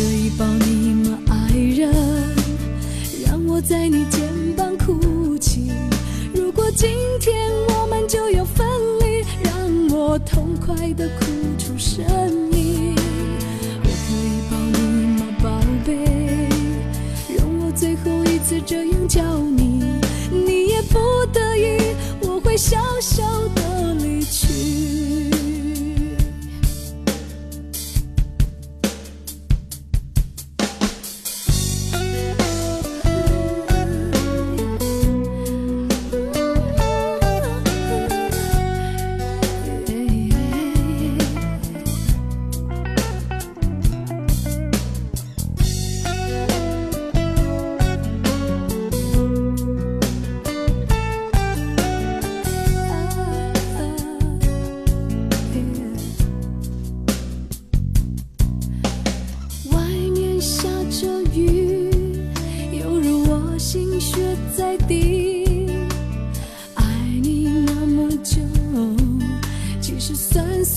可以抱你吗爱人让我在你肩膀哭泣。如果今天我们就要分离让我痛快的哭。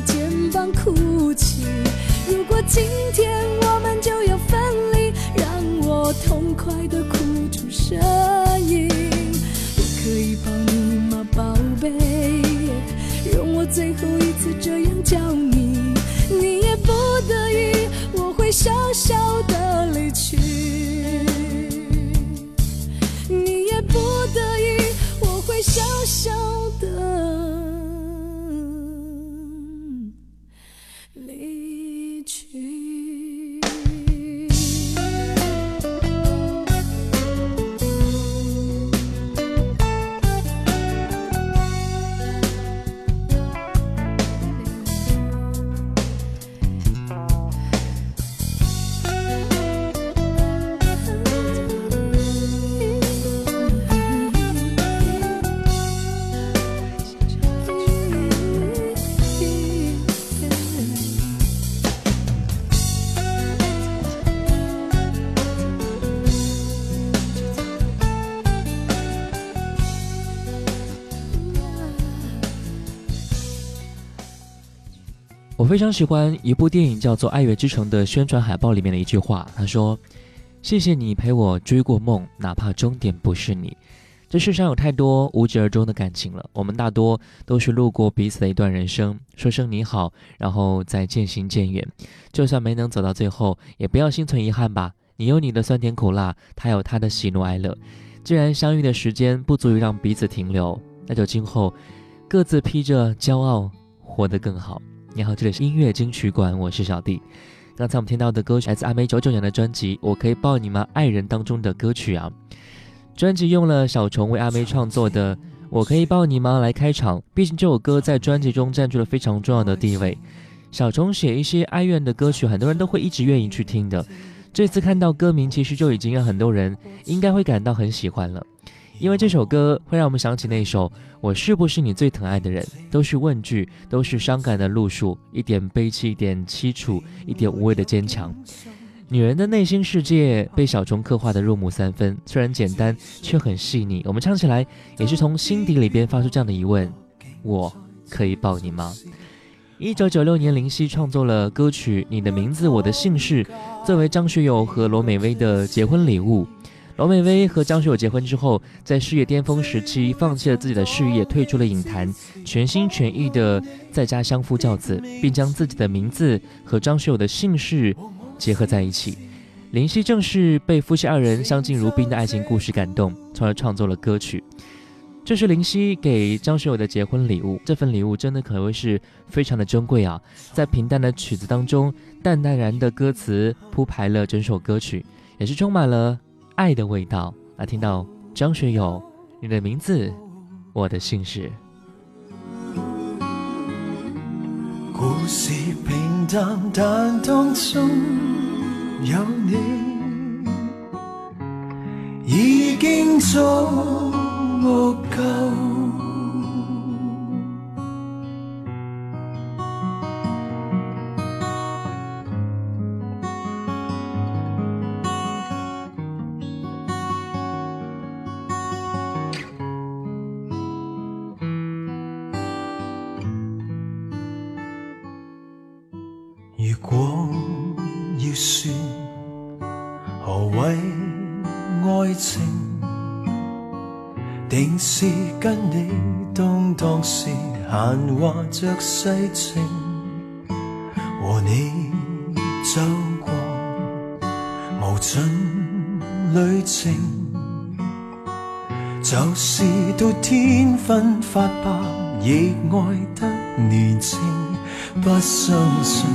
肩膀哭泣。如果今天我们就要分离让我痛快的哭出声。我非常喜欢一部电影，叫做《爱乐之城》的宣传海报里面的一句话，他说：“谢谢你陪我追过梦，哪怕终点不是你。”这世上有太多无疾而终的感情了，我们大多都是路过彼此的一段人生，说声你好，然后再渐行渐远。就算没能走到最后，也不要心存遗憾吧。你有你的酸甜苦辣，他有他的喜怒哀乐。既然相遇的时间不足以让彼此停留，那就今后各自披着骄傲，活得更好。你好，这里是音乐金曲馆，我是小弟。刚才我们听到的歌曲来自阿妹九九年的专辑《我可以抱你吗》，爱人当中的歌曲啊。专辑用了小虫为阿妹创作的《我可以抱你吗》来开场，毕竟这首歌在专辑中占据了非常重要的地位。小虫写一些哀怨的歌曲，很多人都会一直愿意去听的。这次看到歌名，其实就已经让很多人应该会感到很喜欢了。因为这首歌会让我们想起那首《我是不是你最疼爱的人》，都是问句，都是伤感的路数，一点悲戚，一点凄楚，一点无谓的坚强。女人的内心世界被小虫刻画的入木三分，虽然简单，却很细腻。我们唱起来也是从心底里边发出这样的疑问：我可以抱你吗？一九九六年，林夕创作了歌曲《你的名字我的姓氏》，作为张学友和罗美薇的结婚礼物。罗美薇和张学友结婚之后，在事业巅峰时期放弃了自己的事业，退出了影坛，全心全意的在家相夫教子，并将自己的名字和张学友的姓氏。结合在一起，林夕正是被夫妻二人相敬如宾的爱情故事感动，从而创作了歌曲。这是林夕给张学友的结婚礼物，这份礼物真的可谓是非常的珍贵啊！在平淡的曲子当中，淡淡然的歌词铺排了整首歌曲，也是充满了爱的味道。来听到张学友，你的名字，我的姓氏。故事平淡，但当中有你，已经足够仍是跟你当当时闲话。着世情和你走过无尽旅程，就是到天昏发白，亦爱得年轻。不相信，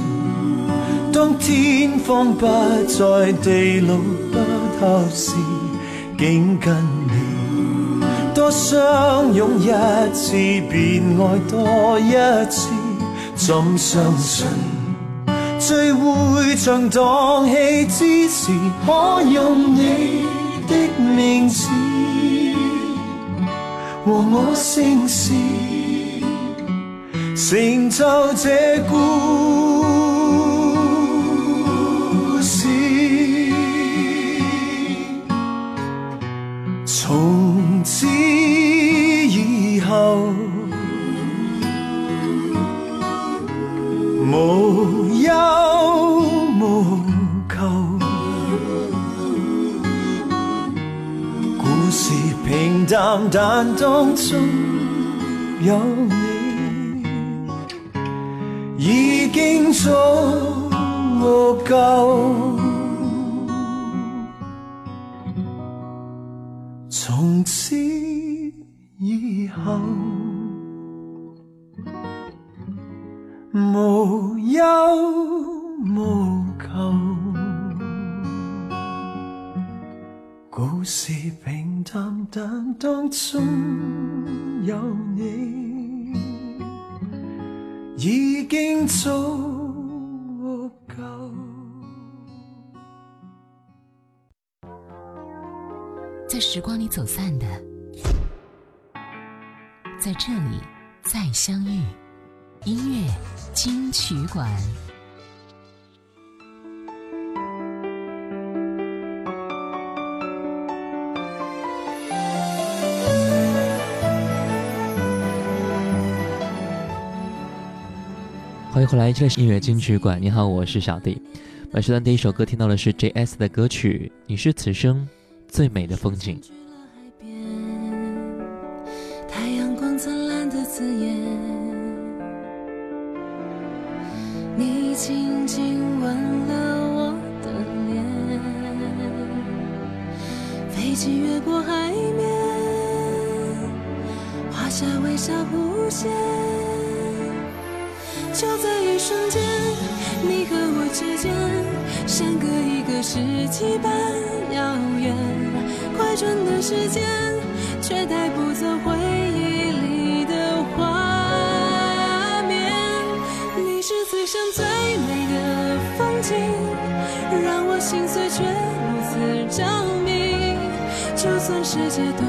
当天荒不再，地老不透时，竟跟。相拥一次，便爱多一次。怎相信，聚会像荡气之时，可用你的名字和我姓氏，成就这故淡，但当中有但当中有你，已经足够。在时光里走散的。在这里再相遇，音乐金曲馆。欢迎回来，这里是音乐金曲馆。你好，我是小弟。本时段第一首歌听到的是 J.S 的歌曲《你是此生最美的风景》。生最美的风景，让我心碎却如此着迷。就算世界多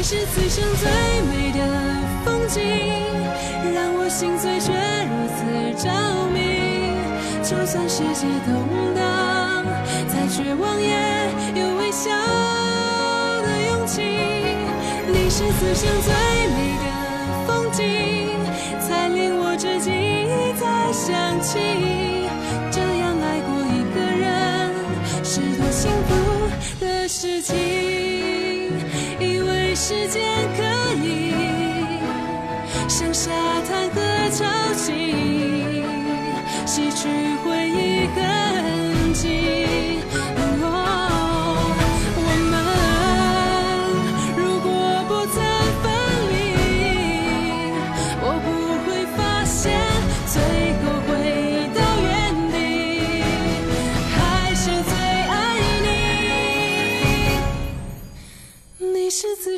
你是此生最美的风景，让我心碎却如此着迷。就算世界动荡，再绝望也有微笑的勇气。你是此生最美的风景，才令我至今一再想起，时间可以像沙滩和潮汐。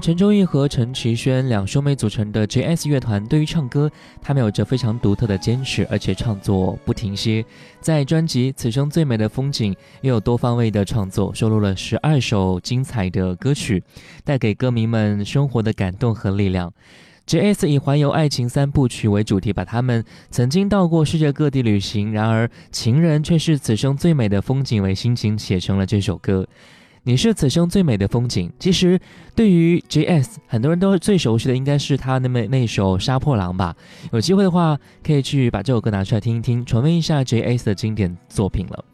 陈忠义和陈绮轩两兄妹组成的 J.S 乐团，对于唱歌，他们有着非常独特的坚持，而且创作不停歇。在专辑《此生最美的风景》也有多方位的创作，收录了十二首精彩的歌曲，带给歌迷们生活的感动和力量。J.S 以环游爱情三部曲为主题，把他们曾经到过世界各地旅行，然而情人却是此生最美的风景为心情写成了这首歌。你是此生最美的风景。其实，对于 J.S，很多人都最熟悉的应该是他那么那首《杀破狼》吧。有机会的话，可以去把这首歌拿出来听一听，重温一下 J.S 的经典作品了。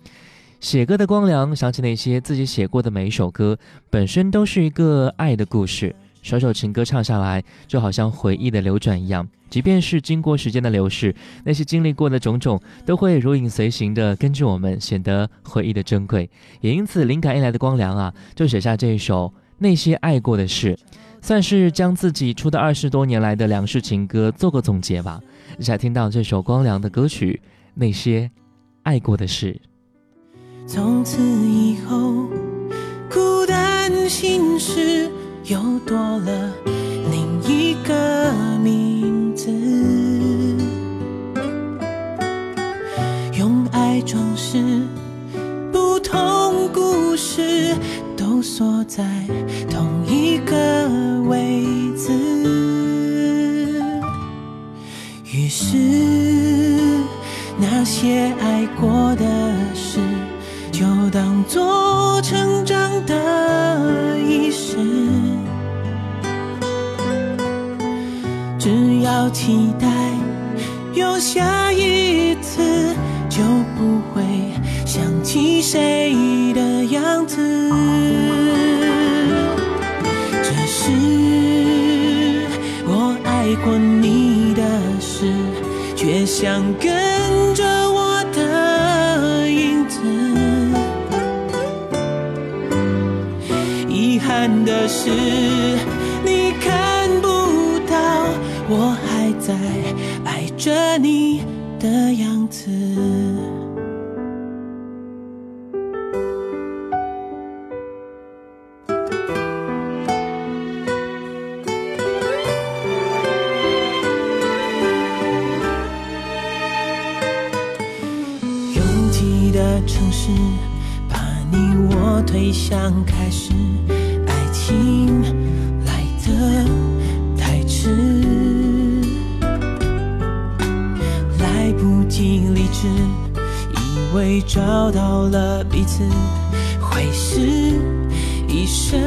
写歌的光良，想起那些自己写过的每一首歌，本身都是一个爱的故事。首首情歌唱下来，就好像回忆的流转一样。即便是经过时间的流逝，那些经历过的种种，都会如影随形的跟着我们，显得回忆的珍贵。也因此，灵感一来的光良啊，就写下这一首《那些爱过的事》，算是将自己出的二十多年来的两世情歌做个总结吧。一起来听到这首光良的歌曲《那些爱过的事》。从此以后，孤单心事又多了另一个名字。用爱装饰，不同故事都锁在同一个位置。于是，那些爱过的事，就当作成长的只要期待有下一次，就不会想起谁的样子。只是我爱过你的事，却想跟着我的影子。遗憾的是，着你的样子。拥挤的城市，把你我推向开始，爱情来的来不及理智，以为找到了彼此，会是一生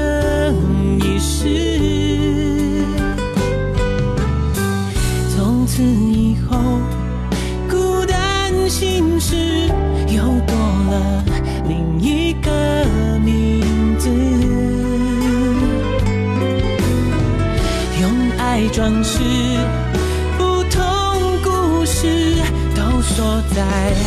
一世。从此以后。孤单心事锁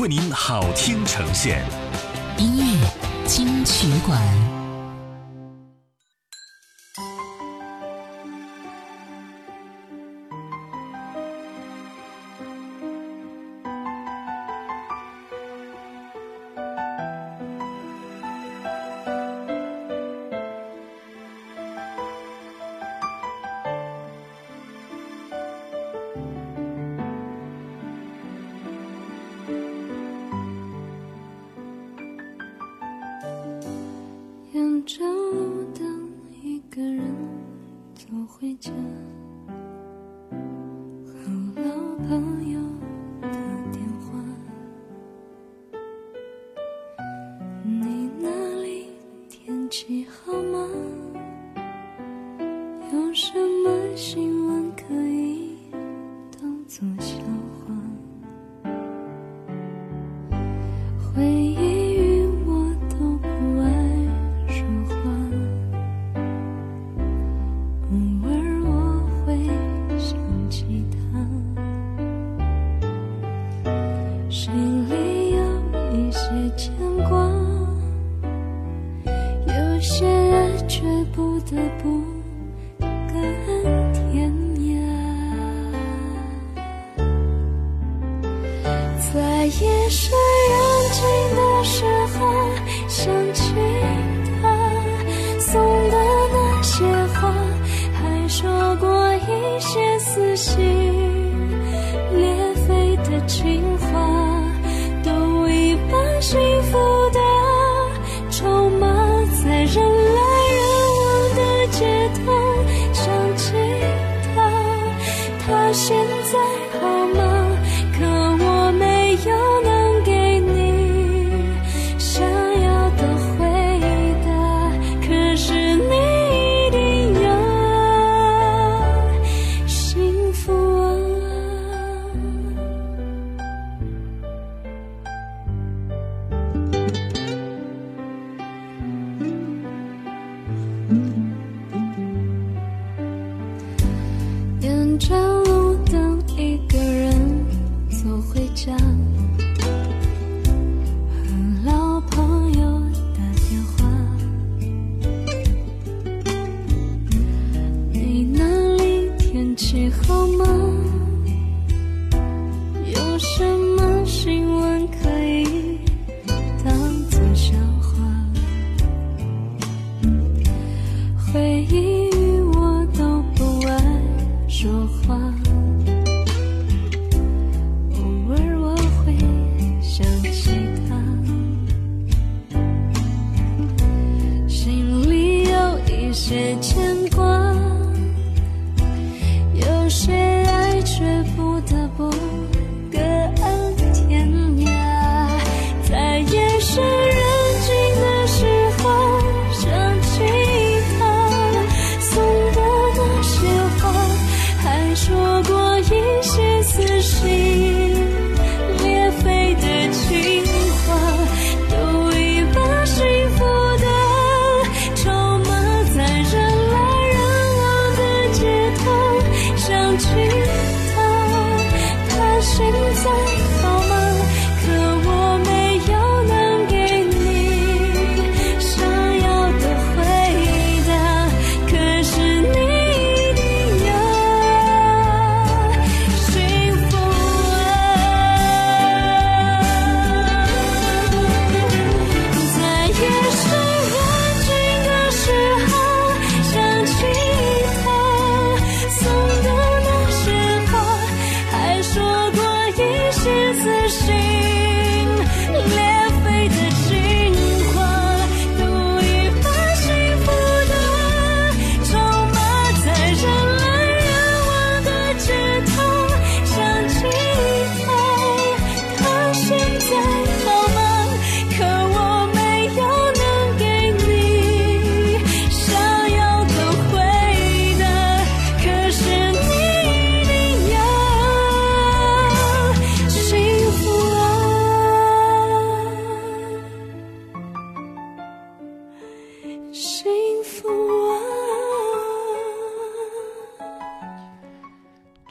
为您好听呈现，音乐金曲馆，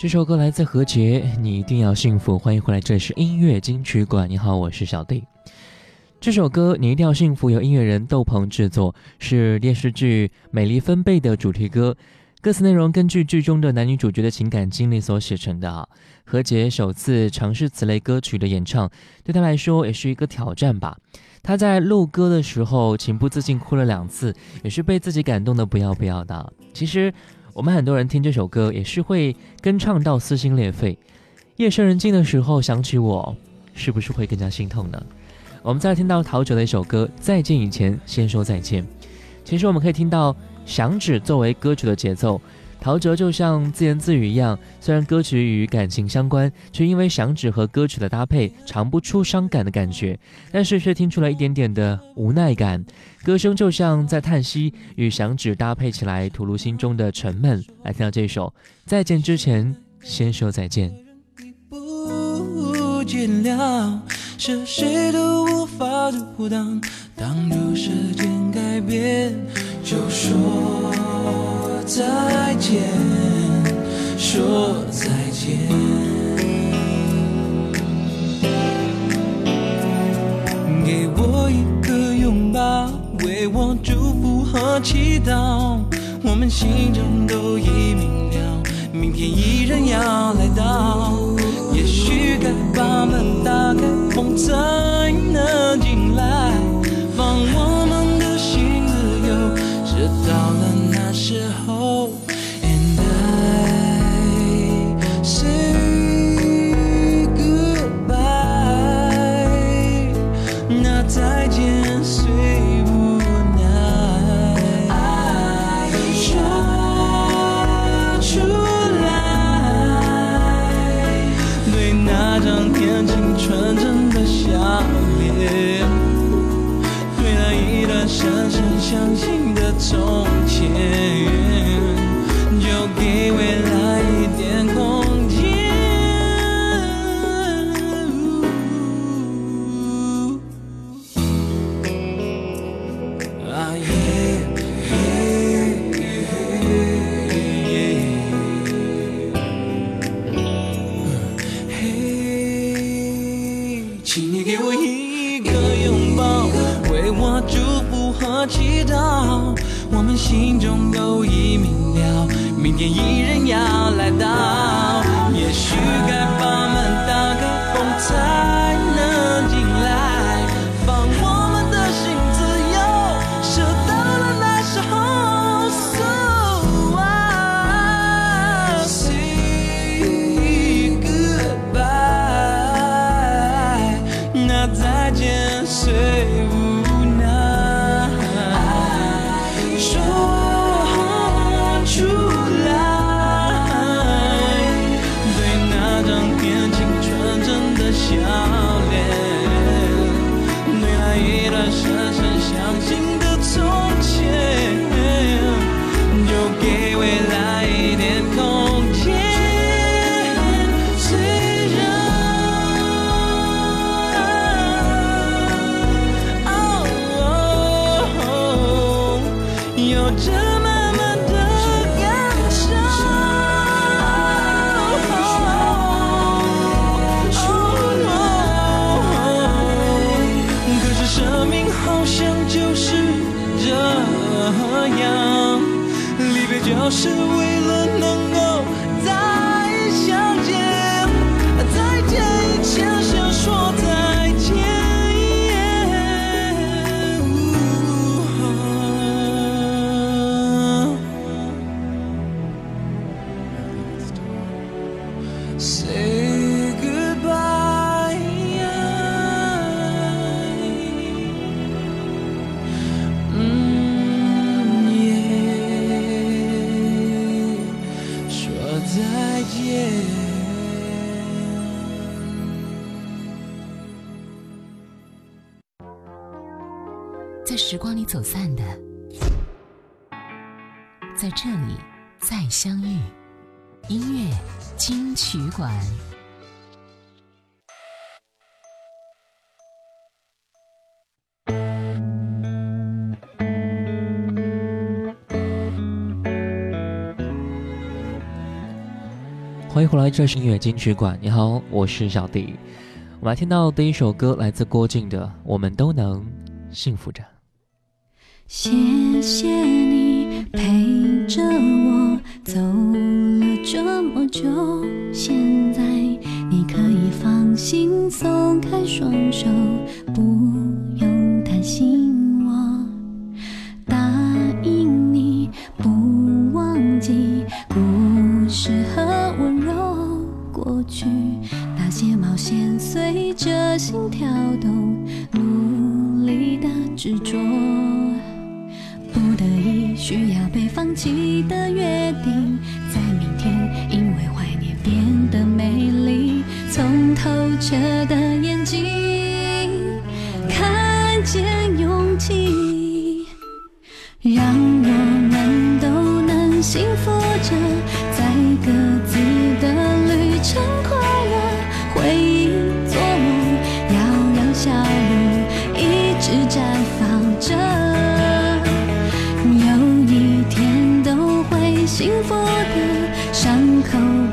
这首歌来自何洁，你一定要幸福。欢迎回来，这里是音乐金曲馆。你好，我是小弟。这首歌你一定要幸福，由音乐人窦鹏制作，是电视剧《美丽分贝》的主题歌。歌词内容根据剧中的男女主角的情感经历所写成的。何洁首次尝试此类歌曲的演唱，对她来说也是一个挑战吧。她在录歌的时候情不自禁哭了两次，也是被自己感动的不要不要的。其实。我们很多人听这首歌也是会跟唱到撕心裂肺，夜深人静的时候想起我，是不是会更加心痛呢？我们再听到陶喆的一首歌《再见以前先说再见》，其实我们可以听到响指作为歌曲的节奏。陶喆就像自言自语一样，虽然歌曲与感情相关，却因为响指和歌曲的搭配，尝不出伤感的感觉，但是却听出了一点点的无奈感。歌声就像在叹息，与响指搭配起来，吐露心中的沉闷。来听到这首《再见之前先说再见》。不见了是谁都无法阻挡。当初时间改变，就说再见，说再见。给我一个拥抱，为我祝福和祈祷。我们心中都已明了，明天依然要来心中都已明了，明天依然要来到。也许该是我欢迎回来，这是音乐金曲馆。你好，我是小弟。我们来听到第一首歌，来自郭靖的《我们都能幸福着》。谢谢你陪着我走了这么久，现在你可以放心松开双手，不用担心心跳动，努力的执着。不得已需要被放弃的约定，在明天因为怀念变得美丽。从透彻的眼睛看见勇气，让幸福的伤口。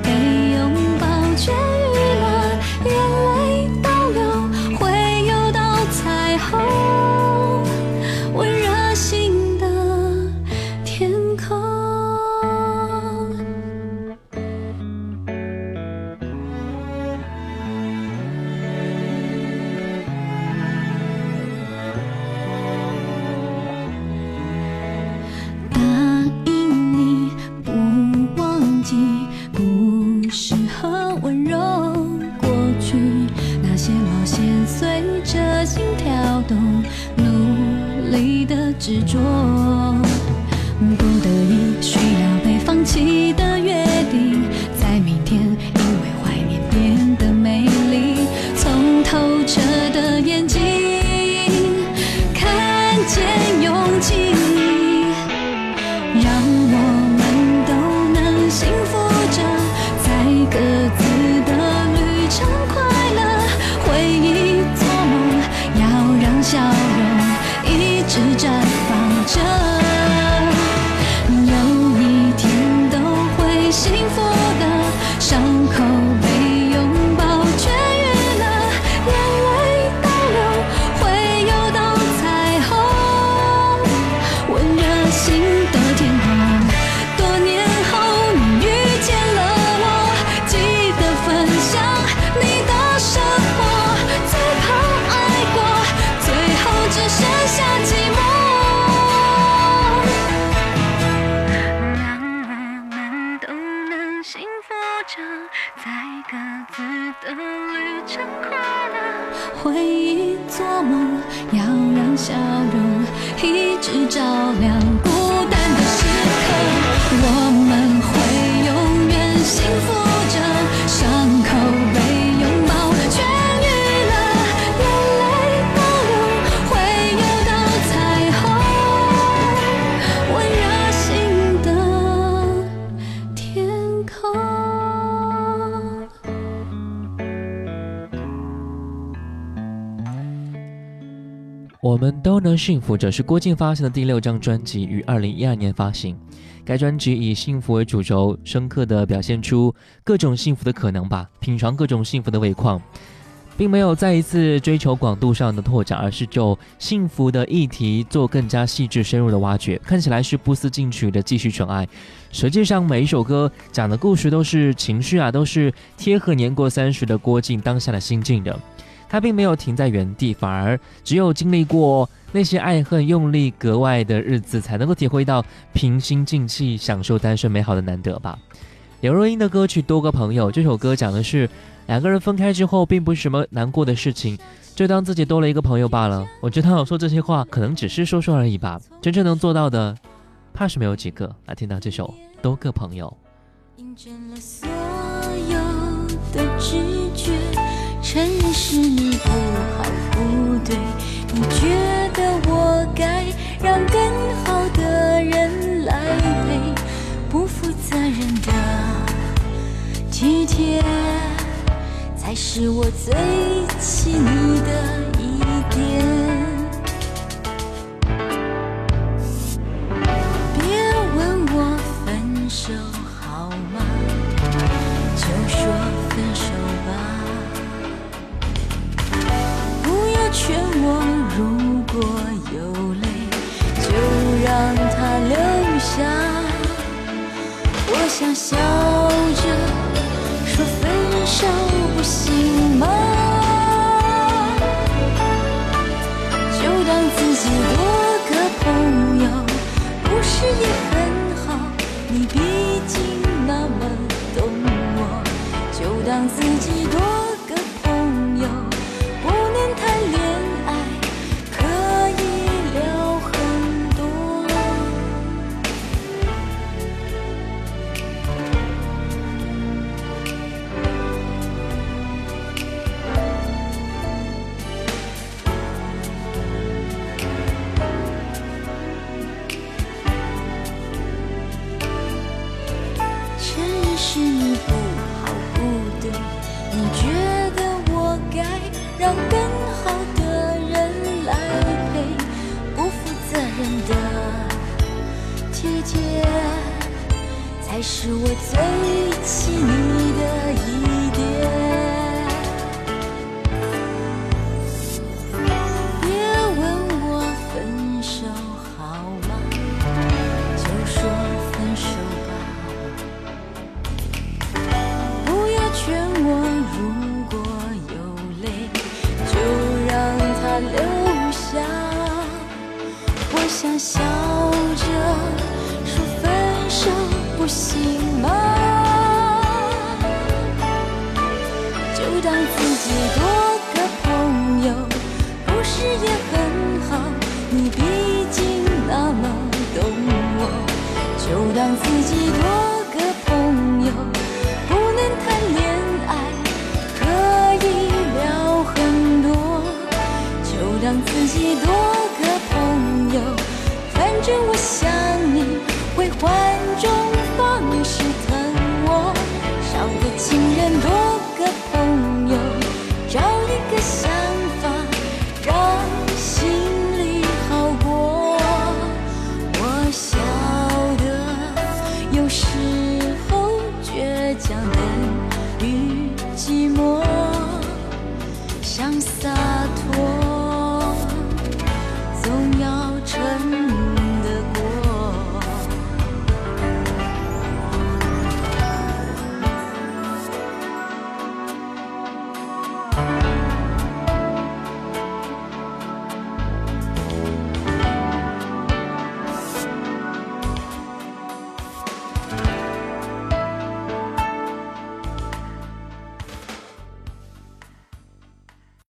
我们都能幸福着是郭靖发行的第六张专辑，于二零一二年发行。该专辑以幸福为主轴，深刻地表现出各种幸福的可能吧，品尝各种幸福的味况，并没有再一次追求广度上的拓展，而是就幸福的议题做更加细致深入的挖掘。看起来是不思进取的继续宠爱，实际上每一首歌讲的故事都是情绪啊，都是贴合年过三十的郭靖当下的心境的。他并没有停在原地，反而只有经历过那些爱恨用力格外的日子，才能够体会到平心静气享受单身美好的难得吧。刘若英的歌曲《多个朋友》这首歌讲的是两个人分开之后，并不是什么难过的事情，就当自己多了一个朋友罢了。我知道说这些话可能只是说说而已吧，真正能做到的，怕是没有几个。来听到这首《多个朋友》。印证了所有的，是你不好不对，你觉得我该让更好的人来陪，不负责任的体贴，才是我最气你的一点。别问我分手流下。我想笑着说分手不行吗？就当自己多个朋友，不是也很好？你毕竟那么懂我，就当自让自己。